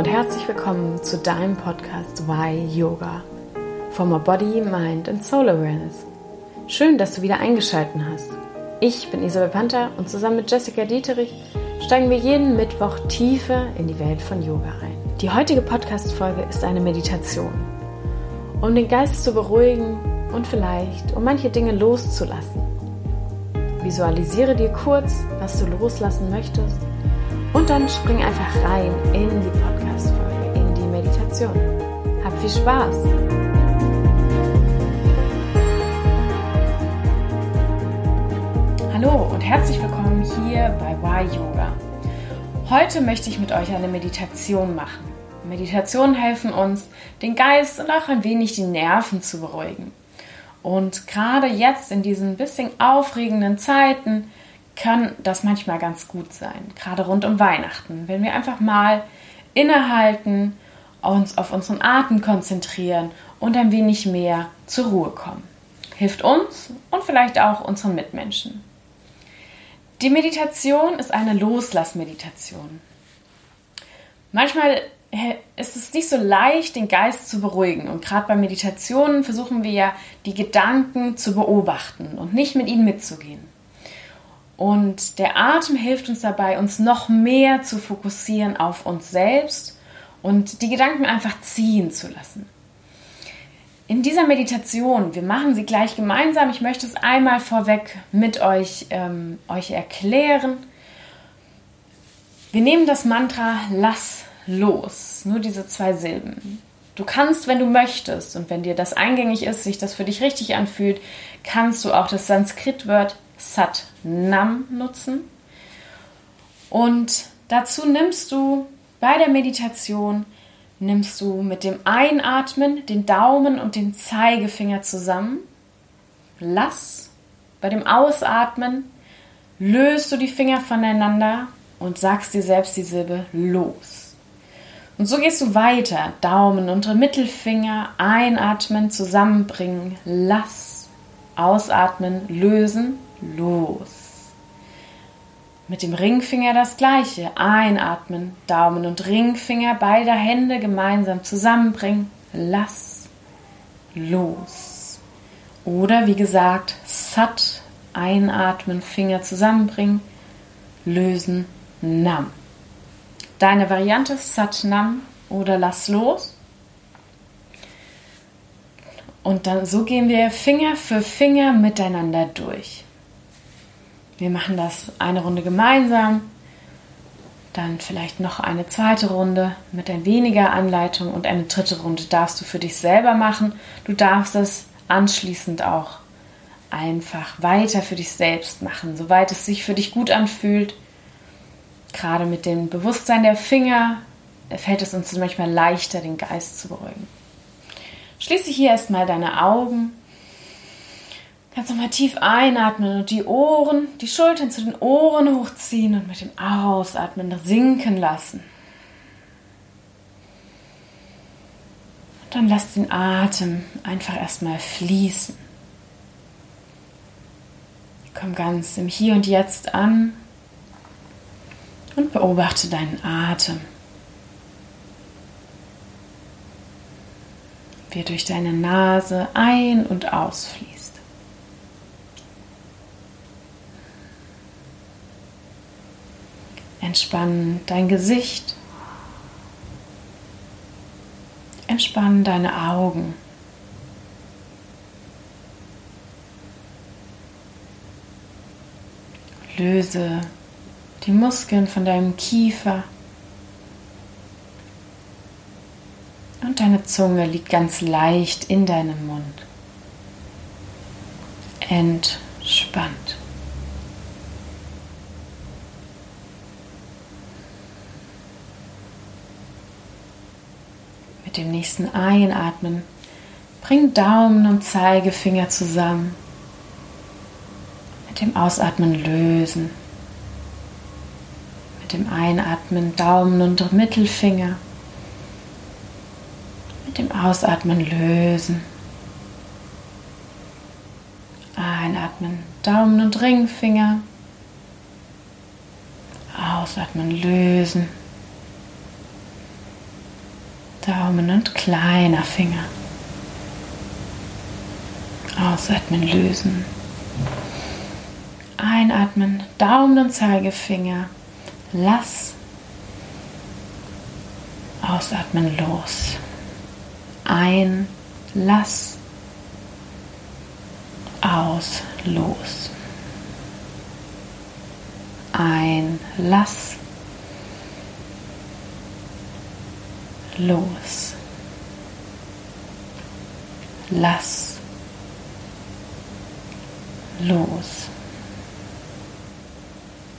und herzlich willkommen zu deinem Podcast Why Yoga. For more Body, Mind and Soul Awareness. Schön, dass du wieder eingeschaltet hast. Ich bin Isabel Panther und zusammen mit Jessica Dieterich steigen wir jeden Mittwoch tiefer in die Welt von Yoga ein. Die heutige Podcast-Folge ist eine Meditation, um den Geist zu beruhigen und vielleicht um manche Dinge loszulassen. Visualisiere dir kurz, was du loslassen möchtest und dann spring einfach rein in die die Meditation. Hab viel Spaß! Hallo und herzlich willkommen hier bei Why Yoga. Heute möchte ich mit euch eine Meditation machen. Meditationen helfen uns, den Geist und auch ein wenig die Nerven zu beruhigen. Und gerade jetzt in diesen bisschen aufregenden Zeiten kann das manchmal ganz gut sein, gerade rund um Weihnachten, wenn wir einfach mal innehalten, uns auf unseren Atem konzentrieren und ein wenig mehr zur Ruhe kommen. Hilft uns und vielleicht auch unseren Mitmenschen. Die Meditation ist eine Loslassmeditation. Manchmal ist es nicht so leicht, den Geist zu beruhigen. Und gerade bei Meditationen versuchen wir ja, die Gedanken zu beobachten und nicht mit ihnen mitzugehen. Und der Atem hilft uns dabei, uns noch mehr zu fokussieren auf uns selbst und die Gedanken einfach ziehen zu lassen. In dieser Meditation, wir machen sie gleich gemeinsam, ich möchte es einmal vorweg mit euch, ähm, euch erklären. Wir nehmen das Mantra Lass los, nur diese zwei Silben. Du kannst, wenn du möchtest und wenn dir das eingängig ist, sich das für dich richtig anfühlt, kannst du auch das Sanskritwort Sat Nam nutzen. Und dazu nimmst du bei der Meditation nimmst du mit dem Einatmen den Daumen und den Zeigefinger zusammen. Lass. Bei dem Ausatmen löst du die Finger voneinander und sagst dir selbst die Silbe los. Und so gehst du weiter. Daumen und Mittelfinger einatmen, zusammenbringen, lass. Ausatmen, lösen, los. Mit dem Ringfinger das gleiche. Einatmen, Daumen und Ringfinger beider Hände gemeinsam zusammenbringen. Lass los. Oder wie gesagt, Sat, einatmen, Finger zusammenbringen, lösen, Nam. Deine Variante Sat Nam oder lass los. Und dann so gehen wir Finger für Finger miteinander durch. Wir machen das eine Runde gemeinsam, dann vielleicht noch eine zweite Runde mit ein weniger Anleitung und eine dritte Runde darfst du für dich selber machen. Du darfst es anschließend auch einfach weiter für dich selbst machen, soweit es sich für dich gut anfühlt. Gerade mit dem Bewusstsein der Finger fällt es uns manchmal leichter, den Geist zu beruhigen. Schließe hier erstmal deine Augen Kannst nochmal tief einatmen und die Ohren, die Schultern zu den Ohren hochziehen und mit dem Ausatmen sinken lassen. Und dann lass den Atem einfach erstmal fließen. Komm ganz im Hier und Jetzt an und beobachte deinen Atem. Wie durch deine Nase ein- und ausfließt. Entspann dein Gesicht. Entspann deine Augen. Löse die Muskeln von deinem Kiefer. Und deine Zunge liegt ganz leicht in deinem Mund. Entspannt. Mit dem nächsten Einatmen bring Daumen und Zeigefinger zusammen. Mit dem Ausatmen lösen. Mit dem Einatmen Daumen und Mittelfinger. Mit dem Ausatmen lösen. Einatmen Daumen und Ringfinger. Ausatmen lösen. Daumen und kleiner Finger. Ausatmen, lösen. Einatmen, Daumen und Zeigefinger. Lass. Ausatmen, los. Ein, lass. Aus, los. Ein, lass. Los. Lass. Los.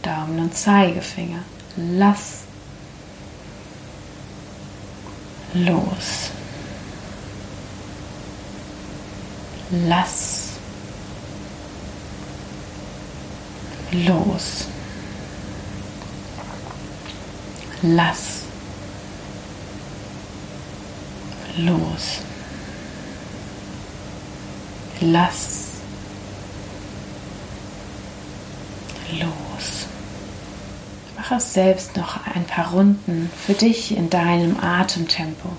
Daumen und Zeigefinger. Lass. Los. Lass. Los. Lass. Los. Lass. Los. Mach es selbst noch ein paar Runden für dich in deinem Atemtempo.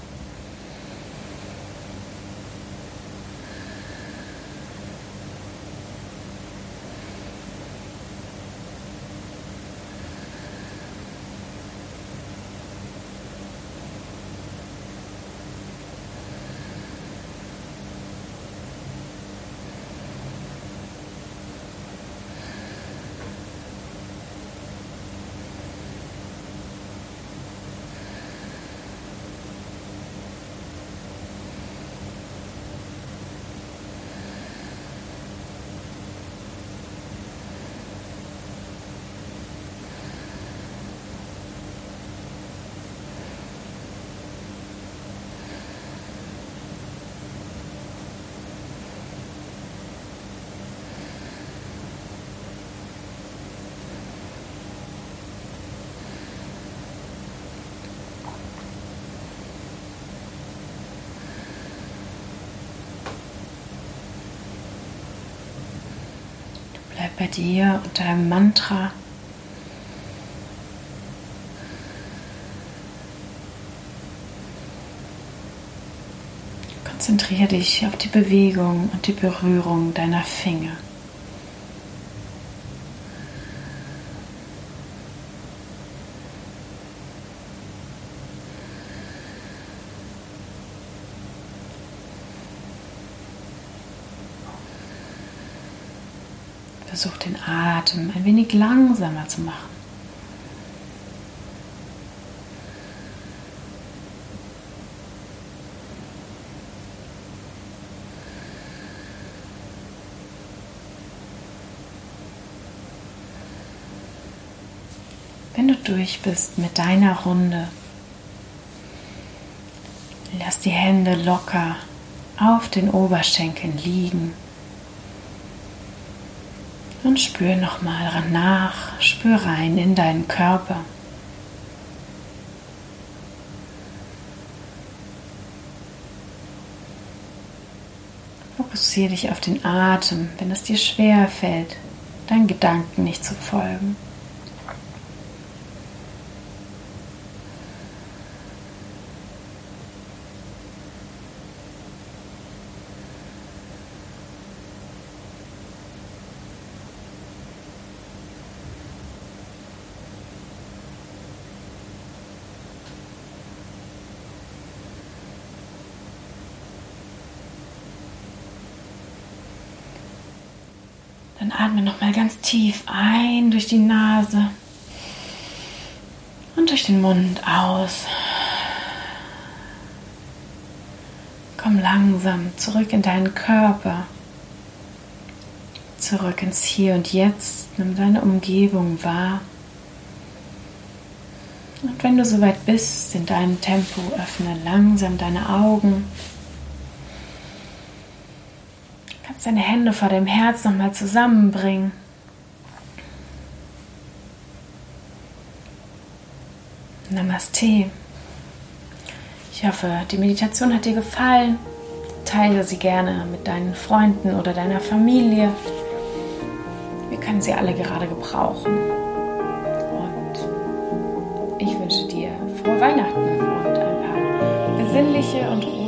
Bleib bei dir und deinem Mantra. Konzentriere dich auf die Bewegung und die Berührung deiner Finger. Versuch den Atem ein wenig langsamer zu machen. Wenn du durch bist mit deiner Runde, lass die Hände locker auf den Oberschenkeln liegen. Und spür nochmal nach, spür rein in deinen Körper. Fokussiere dich auf den Atem, wenn es dir schwer fällt, deinen Gedanken nicht zu folgen. Dann atme nochmal ganz tief ein durch die Nase und durch den Mund aus. Komm langsam zurück in deinen Körper, zurück ins Hier und Jetzt. Nimm deine Umgebung wahr. Und wenn du soweit bist, in deinem Tempo, öffne langsam deine Augen. Deine Hände vor dem Herz nochmal zusammenbringen. Namaste. Ich hoffe, die Meditation hat dir gefallen. Teile sie gerne mit deinen Freunden oder deiner Familie. Wir können sie alle gerade gebrauchen. Und ich wünsche dir frohe Weihnachten und ein paar besinnliche und ruhige